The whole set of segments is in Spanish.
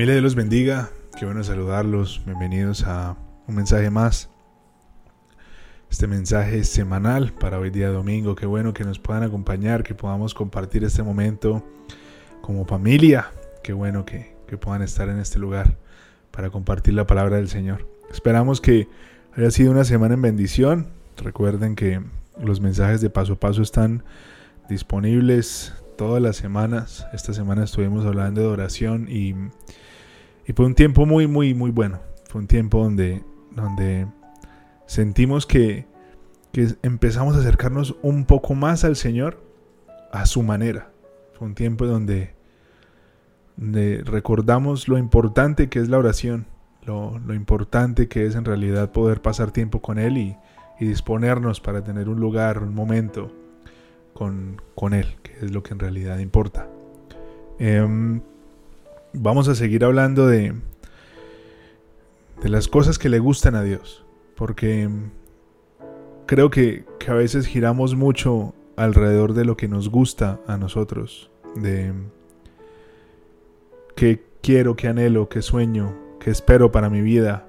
Familia de los bendiga, qué bueno saludarlos, bienvenidos a un mensaje más. Este mensaje semanal para hoy día domingo, qué bueno que nos puedan acompañar, que podamos compartir este momento como familia, qué bueno que, que puedan estar en este lugar para compartir la palabra del Señor. Esperamos que haya sido una semana en bendición. Recuerden que los mensajes de paso a paso están disponibles todas las semanas. Esta semana estuvimos hablando de oración y, fue un tiempo muy, muy, muy bueno. Fue un tiempo donde, donde sentimos que, que empezamos a acercarnos un poco más al Señor a su manera. Fue un tiempo donde, recordamos lo importante que es la oración, lo, lo, importante que es en realidad poder pasar tiempo con Él y, y disponernos para tener un lugar, un momento con, Él, que es lo que en realidad importa. Em, vamos a seguir hablando de, de las cosas que le gustan a Dios, porque creo que, que, a veces giramos mucho alrededor de lo que nos gusta a nosotros, de qué quiero, qué anhelo, qué sueño, qué espero para mi vida,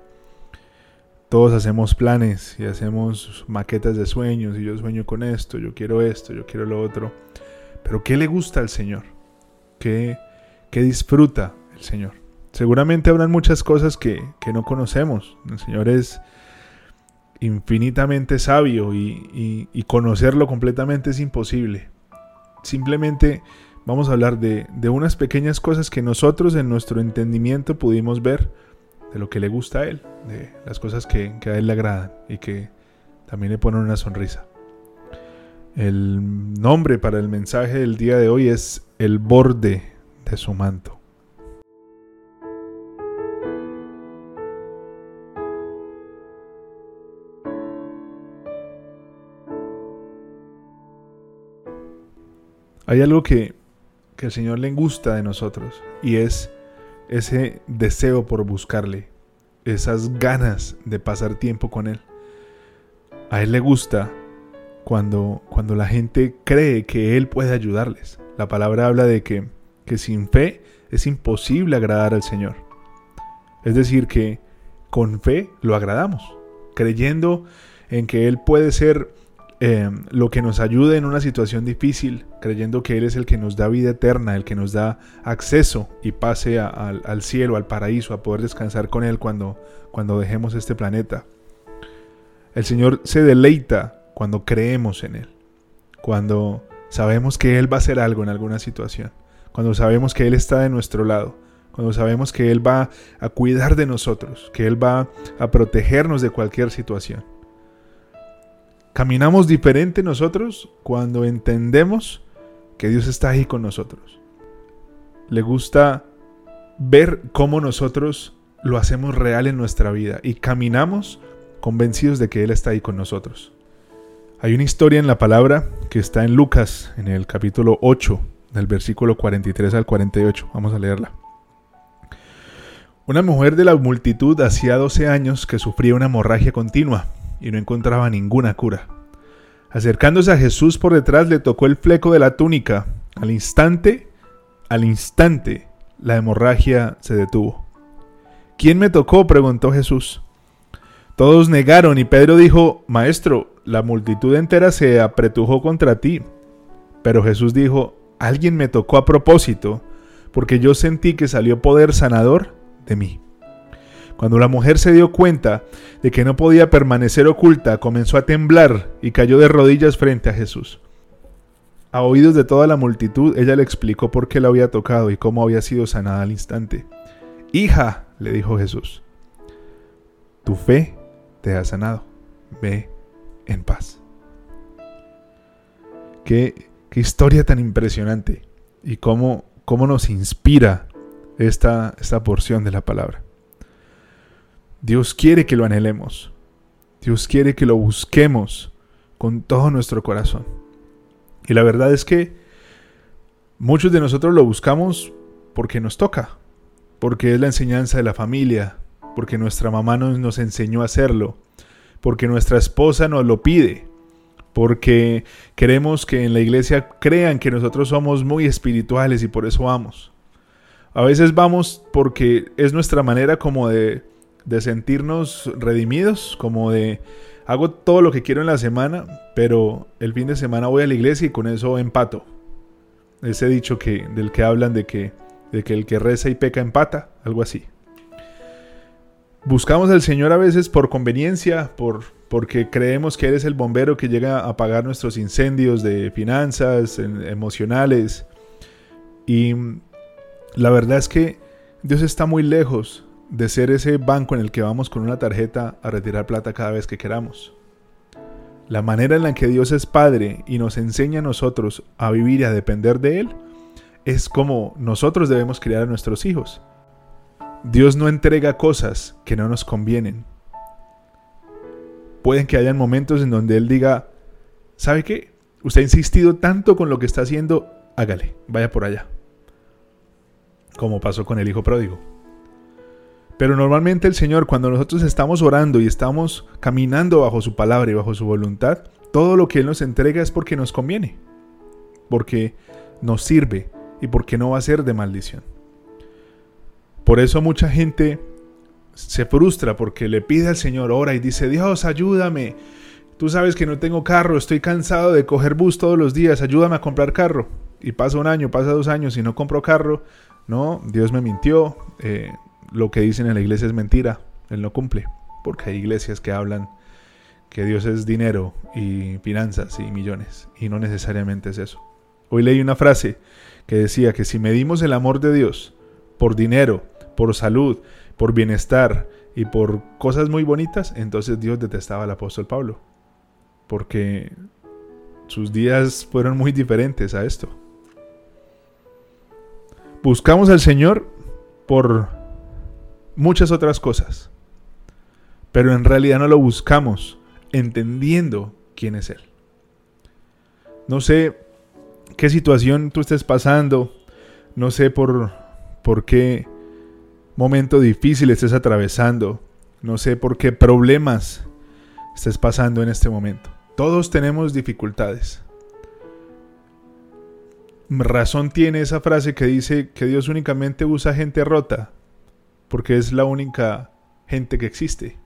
todos hacemos planes y hacemos maquetas de sueños y yo sueño con esto, yo quiero esto, yo quiero lo otro. Pero ¿qué le gusta al Señor? ¿Qué, qué disfruta el Señor? Seguramente habrán muchas cosas que, no conocemos. El Señor es infinitamente sabio y, conocerlo completamente es imposible. Simplemente vamos a hablar de, de unas pequeñas cosas que nosotros en nuestro entendimiento pudimos ver de lo que le gusta a él, de las cosas que, a él le agradan y que también le ponen una sonrisa. El nombre para el mensaje del día de hoy es el borde de su manto. Hay algo que, que el Señor le gusta de nosotros y es ese deseo por buscarle, esas ganas de pasar tiempo con Él. A Él le gusta cuando, cuando la gente cree que Él puede ayudarles. La palabra habla de que, que sin fe es imposible agradar al Señor. Es decir, que con fe lo agradamos, creyendo en que Él puede ser Em, lo que nos ayude en una situación difícil, creyendo que Él es el que nos da vida eterna, el que nos da acceso y pase al cielo, al paraíso, a poder descansar con Él cuando, cuando dejemos este planeta. El Señor se deleita cuando creemos en Él, cuando sabemos que Él va a hacer algo en alguna situación, cuando sabemos que Él está de nuestro lado, cuando sabemos que Él va a cuidar de nosotros, que Él va a protegernos de cualquier situación. Caminamos diferente nosotros cuando entendemos que Dios está ahí con nosotros. Le gusta ver cómo nosotros lo hacemos real en nuestra vida y caminamos convencidos de que Él está ahí con nosotros. Hay una historia en la palabra que está en Lucas, en el capítulo 8, del versículo 43 al 48. Vamos a leerla. Una mujer de la multitud hacía 12 años que sufría una hemorragia continua y no encontraba ninguna cura. Acercándose a Jesús por detrás le tocó el fleco de la túnica. Al instante, al instante, la hemorragia se detuvo. ¿Quién me tocó? preguntó Jesús. Todos negaron y Pedro dijo, Maestro, la multitud entera se apretujó contra ti. Pero Jesús dijo, Alguien me tocó a propósito, porque yo sentí que salió poder sanador de mí. Cuando la mujer se dio cuenta de que no podía permanecer oculta, comenzó a temblar y cayó de rodillas frente a Jesús. A oídos de toda la multitud, ella le explicó por qué la había tocado y cómo había sido sanada al instante. Hija, le dijo Jesús, tu fe te ha sanado. Ve en paz. Qué, qué historia tan impresionante y cómo, cómo nos inspira esta, esta porción de la palabra. Dios quiere que lo anhelemos. Dios quiere que lo busquemos con todo nuestro corazón. Y la verdad es que muchos de nosotros lo buscamos porque nos toca, porque es la enseñanza de la familia, porque nuestra mamá nos, nos enseñó a hacerlo, porque nuestra esposa nos lo pide, porque queremos que en la iglesia crean que nosotros somos muy espirituales y por eso vamos. A veces vamos porque es nuestra manera como de, de sentirnos redimidos, como de hago todo lo que quiero en la semana, pero el fin de semana voy a la iglesia y con eso empato. Ese dicho que, del que hablan de que, de que el que reza y peca empata, algo así. Buscamos al Señor a veces por conveniencia, por, porque creemos que eres el bombero que llega a apagar nuestros incendios de finanzas, emocionales. Y la verdad es que Dios está muy lejos de ser ese banco en el que vamos con una tarjeta a retirar plata cada vez que queramos. La manera en la que Dios es Padre y nos enseña a nosotros a vivir y a depender de Él es como nosotros debemos criar a nuestros hijos. Dios no entrega cosas que no nos convienen. Pueden que hayan momentos en donde Él diga, ¿sabe qué? Usted ha insistido tanto con lo que está haciendo, hágale, vaya por allá. Como pasó con el Hijo Pródigo. Pero normalmente el Señor, cuando nosotros estamos orando y estamos caminando bajo su palabra y bajo su voluntad, todo lo que Él nos entrega es porque nos conviene, porque nos sirve y porque no va a ser de maldición. Por eso mucha gente se frustra porque le pide al Señor, ora y dice, Dios, ayúdame. Tú sabes que no tengo carro, estoy cansado de coger bus todos los días, ayúdame a comprar carro. Y pasa un año, pasa dos años y no compro carro. No, Dios me mintió. Eh, lo que dicen en la iglesia es mentira, Él no cumple, porque hay iglesias que hablan que Dios es dinero y finanzas y millones, y no necesariamente es eso. Hoy leí una frase que decía que si medimos el amor de Dios por dinero, por salud, por bienestar y por cosas muy bonitas, entonces Dios detestaba al apóstol Pablo, porque sus días fueron muy diferentes a esto. Buscamos al Señor por muchas otras cosas. Pero en realidad no lo buscamos entendiendo quién es Él. No sé qué situación tú estés pasando, no sé por, por qué momento difícil estés atravesando, no sé por qué problemas estés pasando en este momento. Todos tenemos dificultades. Razón tiene esa frase que dice que Dios únicamente usa gente rota porque es la única gente que existe,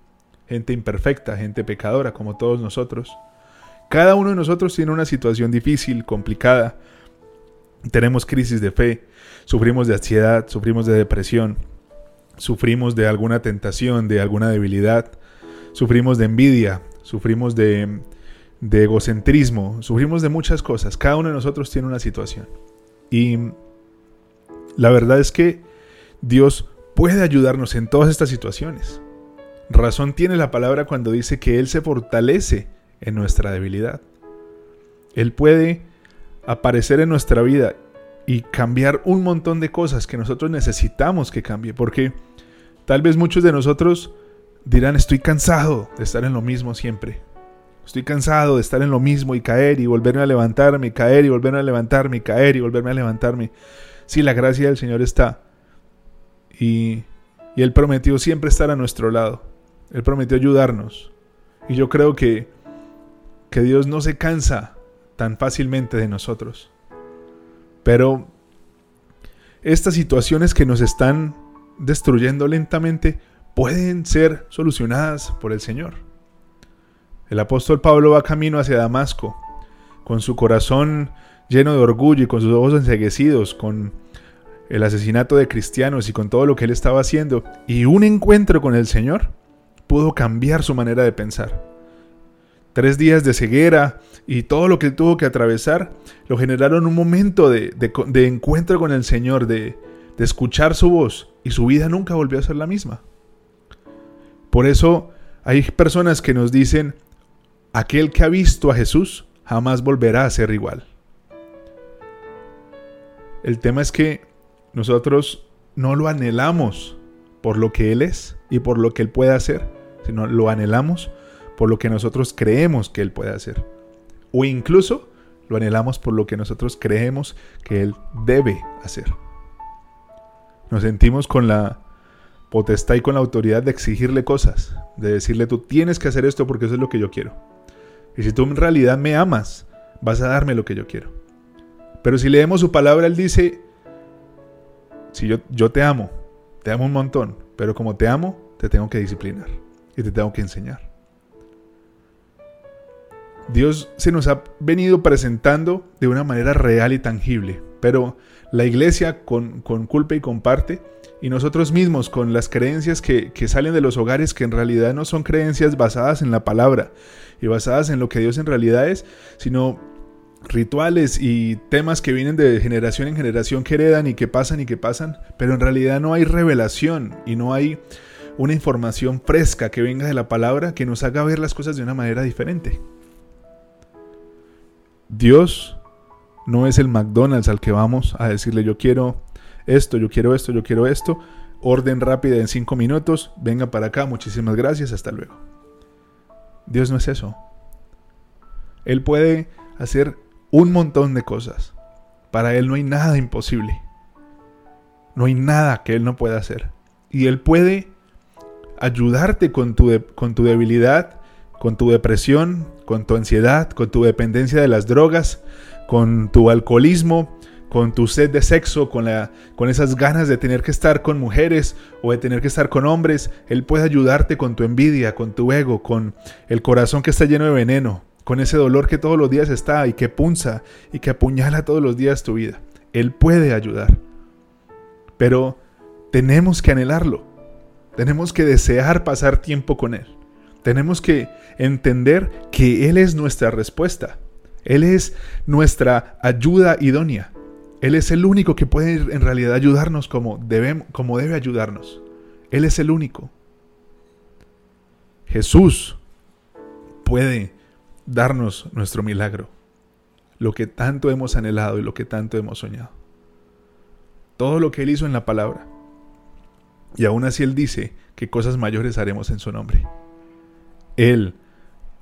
gente imperfecta, gente pecadora, como todos nosotros. Cada uno de nosotros tiene una situación difícil, complicada. Tenemos crisis de fe, sufrimos de ansiedad, sufrimos de depresión, sufrimos de alguna tentación, de alguna debilidad, sufrimos de envidia, sufrimos de, egocentrismo, sufrimos de muchas cosas. Cada uno de nosotros tiene una situación. Y la verdad es que Dios puede ayudarnos en todas estas situaciones. Razón tiene la palabra cuando dice que Él se fortalece en nuestra debilidad. Él puede aparecer en nuestra vida y cambiar un montón de cosas que nosotros necesitamos que cambie. Porque tal vez muchos de nosotros dirán, estoy cansado de estar en lo mismo siempre. Estoy cansado de estar en lo mismo y caer y volverme a levantarme, y caer y volverme a levantarme, y caer y volverme a levantarme. Si la gracia del Señor está y, Él prometió siempre estar a nuestro lado. Él prometió ayudarnos. Y yo creo que, que Dios no se cansa tan fácilmente de nosotros. Pero estas situaciones que nos están destruyendo lentamente pueden ser solucionadas por el Señor. El apóstol Pablo va camino hacia Damasco, con su corazón lleno de orgullo y con sus ojos enseguecidos, con el asesinato de cristianos y con todo lo que él estaba haciendo, y un encuentro con el Señor pudo cambiar su manera de pensar. Tres días de ceguera y todo lo que tuvo que atravesar lo generaron un momento de, encuentro con el Señor, de, de escuchar su voz, y su vida nunca volvió a ser la misma. Por eso hay personas que nos dicen, aquel que ha visto a Jesús jamás volverá a ser igual. El tema es que nosotros no lo anhelamos por lo que Él es y por lo que Él puede hacer, sino lo anhelamos por lo que nosotros creemos que Él puede hacer. O incluso lo anhelamos por lo que nosotros creemos que Él debe hacer. Nos sentimos con la potestad y con la autoridad de exigirle cosas, de decirle tú tienes que hacer esto porque eso es lo que yo quiero. Y si tú en realidad me amas, vas a darme lo que yo quiero. Pero si leemos su palabra, Él dice, Si yo, yo te amo, te amo un montón, pero como te amo, te tengo que disciplinar y te tengo que enseñar. Dios se nos ha venido presentando de una manera real y tangible, pero la iglesia con, culpa y comparte, y nosotros mismos con las creencias que, que, salen de los hogares que en realidad no son creencias basadas en la palabra y basadas en lo que Dios en realidad es, sino rituales y temas que vienen de generación en generación que heredan y que pasan y que pasan, pero en realidad no hay revelación y no hay una información fresca que venga de la palabra que nos haga ver las cosas de una manera diferente. Dios no es el McDonald's al que vamos a decirle yo quiero esto, yo quiero esto, yo quiero esto. Orden rápida en cinco minutos. Venga para acá. Muchísimas gracias. Hasta luego. Dios no es eso. Él puede hacer un montón de cosas. Para Él no hay nada imposible. No hay nada que Él no pueda hacer. Y Él puede ayudarte con tu, con tu debilidad, con tu depresión, con tu ansiedad, con tu dependencia de las drogas, con tu alcoholismo, con tu sed de sexo, con, la, con esas ganas de tener que estar con mujeres o de tener que estar con hombres. Él puede ayudarte con tu envidia, con tu ego, con el corazón que está lleno de veneno, con ese dolor que todos los días está y que punza y que apuñala todos los días tu vida. Él puede ayudar. Pero tenemos que anhelarlo. Tenemos que desear pasar tiempo con Él. Tenemos que entender que Él es nuestra respuesta. Él es nuestra ayuda idónea. Él es el único que puede en realidad ayudarnos como, como debe ayudarnos. Él es el único. Jesús puede darnos nuestro milagro, lo que tanto hemos anhelado y lo que tanto hemos soñado. Todo lo que Él hizo en la palabra. Y aún así Él dice que cosas mayores haremos en su nombre. Él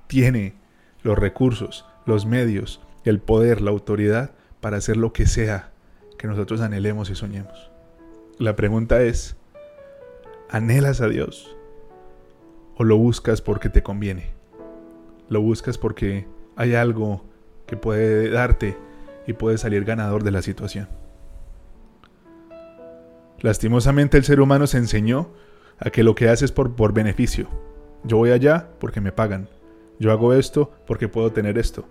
tiene los recursos, los medios, el poder, la autoridad para hacer lo que sea que nosotros anhelemos y soñemos. La pregunta es, ¿anhelas a Dios? ¿O lo buscas porque te conviene? ¿Lo buscas porque hay algo que puede darte y puede salir ganador de la situación? Lastimosamente el ser humano se enseñó a que lo que hace es por, por beneficio, yo voy allá porque me pagan. Yo hago esto porque puedo tener esto.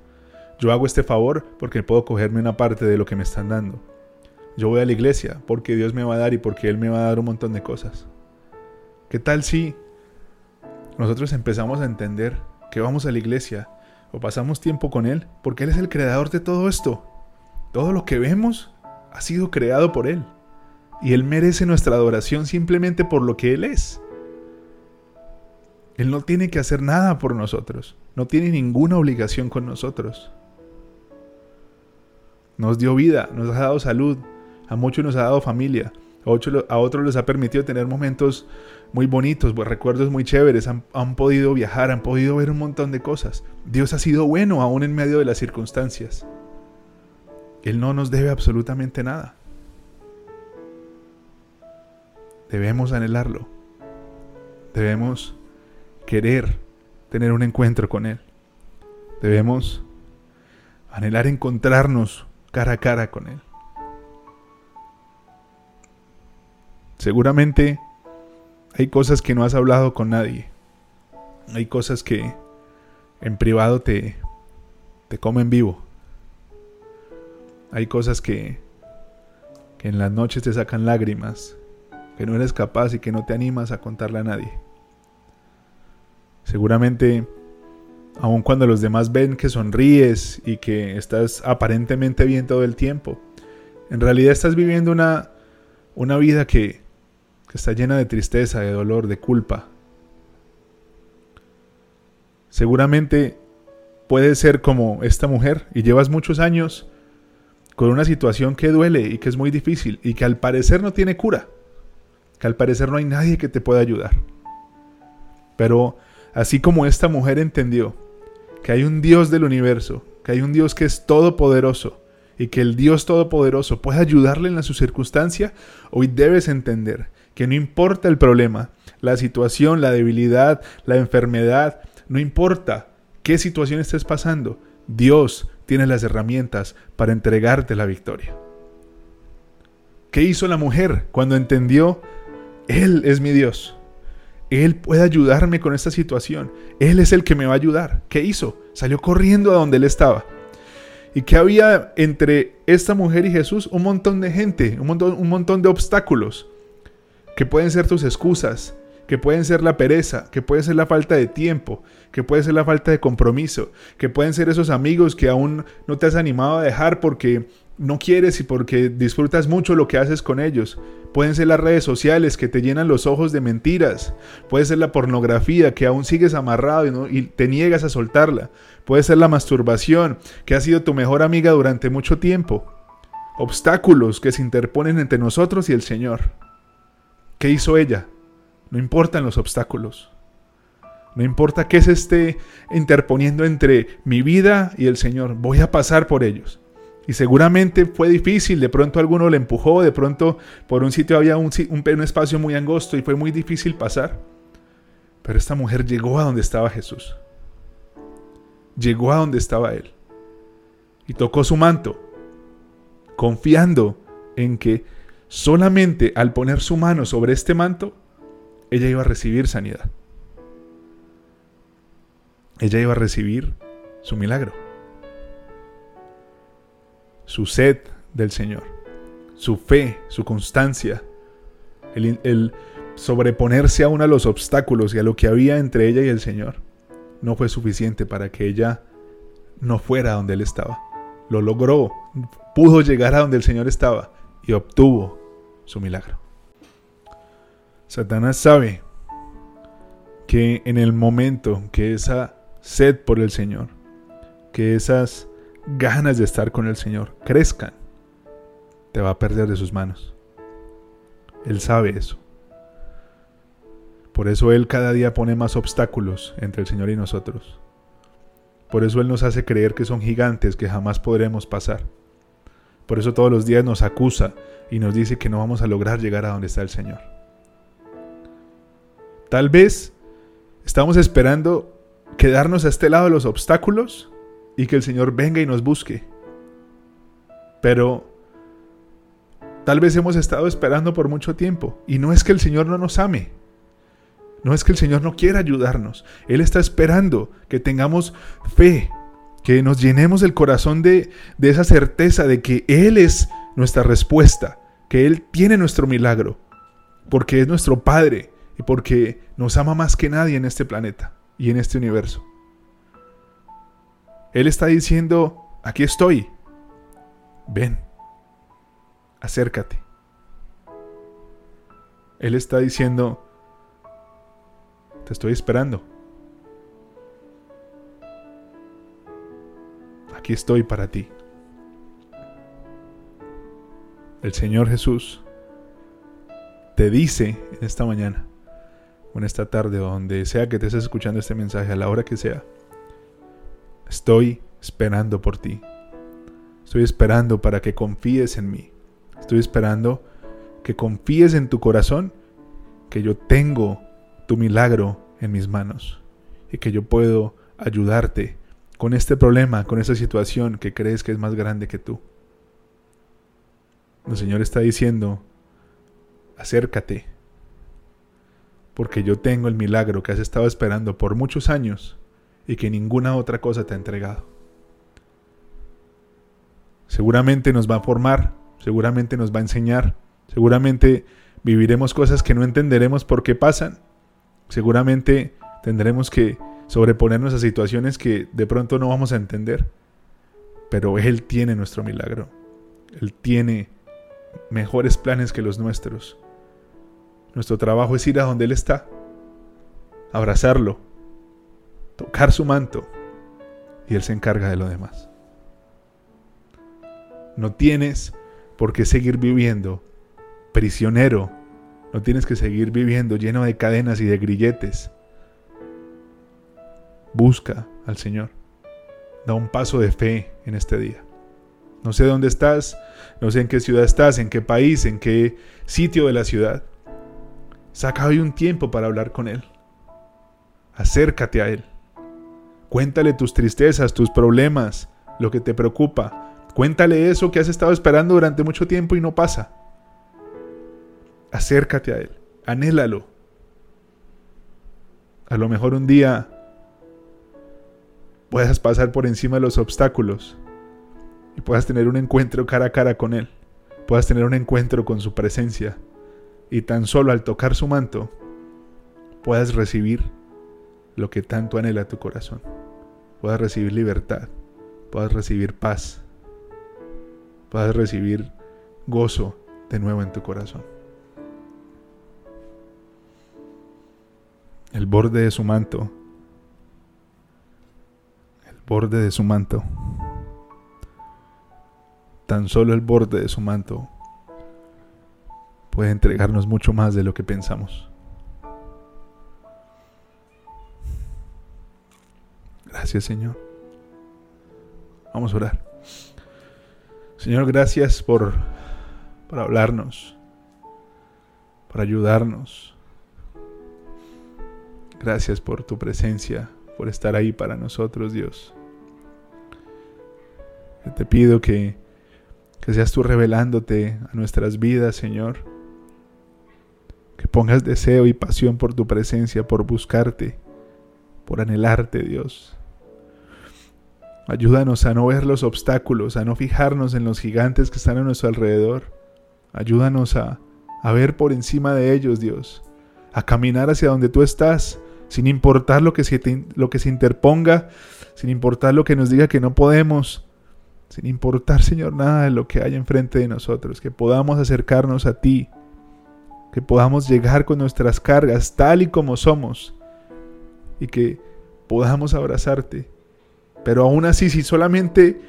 Yo hago este favor porque puedo cogerme una parte de lo que me están dando. Yo voy a la iglesia porque Dios me va a dar y porque Él me va a dar un montón de cosas. ¿Qué tal si nosotros empezamos a entender que vamos a la iglesia o pasamos tiempo con Él porque Él es el creador de todo esto? Todo lo que vemos ha sido creado por Él. Y Él merece nuestra adoración simplemente por lo que Él es. Él no tiene que hacer nada por nosotros, no tiene ninguna obligación con nosotros. Nos dio vida, nos ha dado salud, a muchos nos ha dado familia, a otros, les ha permitido tener momentos muy bonitos, pues, recuerdos muy chéveres, han, han podido viajar, han podido ver un montón de cosas. Dios ha sido bueno aún en medio de las circunstancias. Él no nos debe absolutamente nada. Debemos anhelarlo. Debemos querer tener un encuentro con Él. Debemos anhelar encontrarnos cara a cara con Él. Seguramente hay cosas que no has hablado con nadie. Hay cosas que en privado te, te comen vivo. Hay cosas que, que en las noches te sacan lágrimas, que no eres capaz y que no te animas a contarle a nadie. Seguramente, aun cuando los demás ven que sonríes y que estás aparentemente bien todo el tiempo, en realidad estás viviendo una, una vida que, que está llena de tristeza, de dolor, de culpa. Seguramente puedes ser como esta mujer y llevas muchos años con una situación que duele y que es muy difícil y que al parecer no tiene cura, que al parecer no hay nadie que te pueda ayudar. Pero Así como esta mujer entendió que hay un Dios del universo, que hay un Dios que es todopoderoso y que el Dios todopoderoso puede ayudarle en su circunstancia, hoy debes entender que no importa el problema, la situación, la debilidad, la enfermedad, no importa qué situación estés pasando, Dios tiene las herramientas para entregarte la victoria. ¿Qué hizo la mujer cuando entendió, Él es mi Dios? Él puede ayudarme con esta situación. Él es el que me va a ayudar. ¿Qué hizo? Salió corriendo a donde él estaba. ¿Y qué había entre esta mujer y Jesús? Un montón de gente, un montón, un montón de obstáculos, que pueden ser tus excusas, que pueden ser la pereza, que puede ser la falta de tiempo, que puede ser la falta de compromiso, que pueden ser esos amigos que aún no te has animado a dejar porque no quieres y porque disfrutas mucho lo que haces con ellos. Pueden ser las redes sociales que te llenan los ojos de mentiras. Puede ser la pornografía que aún sigues amarrado y, te niegas a soltarla. Puede ser la masturbación que ha sido tu mejor amiga durante mucho tiempo. Obstáculos que se interponen entre nosotros y el Señor. ¿Qué hizo ella? No importan los obstáculos. No importa qué se esté interponiendo entre mi vida y el Señor. Voy a pasar por ellos. Y seguramente fue difícil, de pronto alguno le empujó, de pronto por un sitio había un, espacio muy angosto y fue muy difícil pasar. Pero esta mujer llegó a donde estaba Jesús. Llegó a donde estaba Él. Y tocó su manto, confiando en que solamente al poner su mano sobre este manto, ella iba a recibir sanidad. Ella iba a recibir su milagro su sed del Señor, su fe, su constancia, el, sobreponerse aún a los obstáculos y a lo que había entre ella y el Señor, no fue suficiente para que ella no fuera donde Él estaba. Lo logró, pudo llegar a donde el Señor estaba y obtuvo su milagro. Satanás sabe que en el momento que esa sed por el Señor, que esas ganas de estar con el Señor crezcan, te va a perder de sus manos. Él sabe eso. Por eso Él cada día pone más obstáculos entre el Señor y nosotros. Por eso Él nos hace creer que son gigantes que jamás podremos pasar. Por eso todos los días nos acusa y nos dice que no vamos a lograr llegar a donde está el Señor. Tal vez estamos esperando quedarnos a este lado de los obstáculos y que el Señor venga y nos busque. Pero tal vez hemos estado esperando por mucho tiempo y no es que el Señor no nos ame. No es que el Señor no quiera ayudarnos. Él está esperando que tengamos fe, que nos llenemos el corazón de, de esa certeza de que Él es nuestra respuesta, que Él tiene nuestro milagro, porque es nuestro Padre y porque nos ama más que nadie en este planeta y en este universo. Él está diciendo, aquí estoy, ven, acércate. Él está diciendo, te estoy esperando. Aquí estoy para ti. El Señor Jesús te dice en esta mañana o en esta tarde o donde sea que te estés escuchando este mensaje, a la hora que sea, Estoy esperando por ti. Estoy esperando para que confíes en mí. Estoy esperando que confíes en tu corazón que yo tengo tu milagro en mis manos y que yo puedo ayudarte con este problema, con esta situación que crees que es más grande que tú. El Señor está diciendo, acércate, porque yo tengo el milagro que has estado esperando por muchos años y que ninguna otra cosa te ha entregado. Seguramente nos va a formar, seguramente nos va a enseñar, seguramente viviremos cosas que no entenderemos por qué pasan, seguramente tendremos que sobreponernos a situaciones que de pronto no vamos a entender, pero Él tiene nuestro milagro, Él tiene mejores planes que los nuestros. Nuestro trabajo es ir a donde Él está, abrazarlo, tocar su manto y Él se encarga de lo demás. No tienes por qué seguir viviendo prisionero, no tienes que seguir viviendo lleno de cadenas y de grilletes. Busca al Señor. Da un paso de fe en este día. No sé dónde estás, no sé en qué ciudad estás, en qué país, en qué sitio de la ciudad. Saca hoy un tiempo para hablar con Él. Acércate a Él. Cuéntale tus tristezas, tus problemas, lo que te preocupa. Cuéntale eso que has estado esperando durante mucho tiempo y no pasa. Acércate a Él, anhélalo. A lo mejor un día puedas pasar por encima de los obstáculos y puedas tener un encuentro cara a cara con Él, puedas tener un encuentro con su presencia y tan solo al tocar su manto puedas recibir lo que tanto anhela tu corazón, puedas recibir libertad, puedas recibir paz, puedas recibir gozo de nuevo en tu corazón. El borde de su manto, el borde de su manto tan solo el borde de su manto puede entregarnos mucho más de lo que pensamos. Gracias Señor. Vamos a orar. Señor, gracias por, por hablarnos, por ayudarnos. Gracias por tu presencia, por estar ahí para nosotros, Dios. te pido que que seas tú revelándote a nuestras vidas, Señor. Que pongas deseo y pasión por tu presencia, por buscarte, por anhelarte, Dios. Ayúdanos a no ver los obstáculos, a no fijarnos en los gigantes que están a nuestro alrededor. Ayúdanos a, a ver por encima de ellos, Dios. A caminar hacia donde tú estás, sin importar lo que se, lo que se interponga, sin importar lo que nos diga que no podemos sin importar, Señor, nada de lo que hay enfrente de nosotros, que podamos acercarnos a ti, que podamos llegar con nuestras cargas tal y como somos y que podamos abrazarte. Pero aún así, si solamente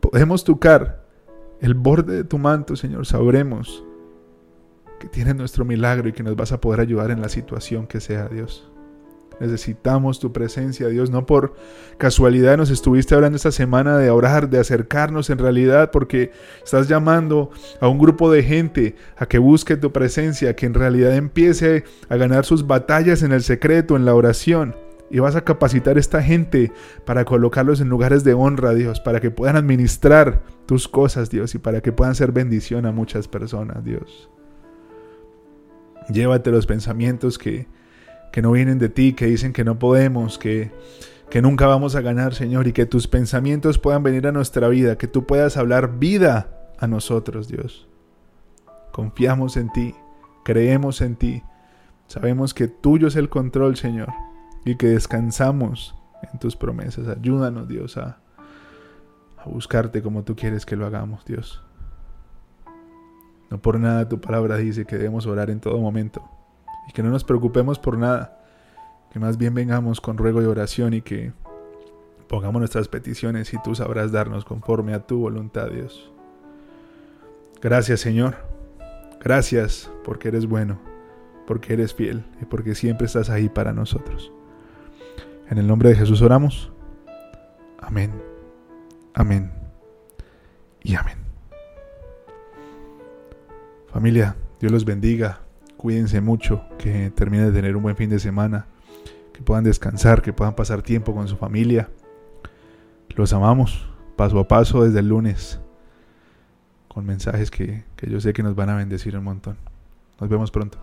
podemos tocar el borde de tu manto, Señor, sabremos que tienes nuestro milagro y que nos vas a poder ayudar en la situación que sea, Dios. Necesitamos tu presencia, Dios. No por casualidad nos estuviste hablando esta semana de orar, de acercarnos en realidad, porque estás llamando a un grupo de gente a que busque tu presencia, que en realidad empiece a ganar sus batallas en el secreto, en la oración. Y vas a capacitar a esta gente para colocarlos en lugares de honra, Dios, para que puedan administrar tus cosas, Dios, y para que puedan ser bendición a muchas personas, Dios. Llévate los pensamientos que, que no vienen de ti, que dicen que no podemos, que, que nunca vamos a ganar, Señor, y que tus pensamientos puedan venir a nuestra vida, que tú puedas hablar vida a nosotros, Dios. Confiamos en ti, creemos en ti, sabemos que tuyo es el control, Señor, y que descansamos en tus promesas. Ayúdanos, Dios, a, a buscarte como tú quieres que lo hagamos, Dios. No por nada tu palabra dice que debemos orar en todo momento y que no nos preocupemos por nada, que más bien vengamos con ruego y oración y que pongamos nuestras peticiones y tú sabrás darnos conforme a tu voluntad, Dios. Gracias, Señor. Gracias porque eres bueno, porque eres fiel y porque siempre estás ahí para nosotros. En el nombre de Jesús oramos. Amén. Amén. Y amén. Familia, Dios los bendiga cuídense mucho, que terminen de tener un buen fin de semana, que puedan descansar, que puedan pasar tiempo con su familia. Los amamos paso a paso desde el lunes, con mensajes que, que yo sé que nos van a bendecir un montón. Nos vemos pronto.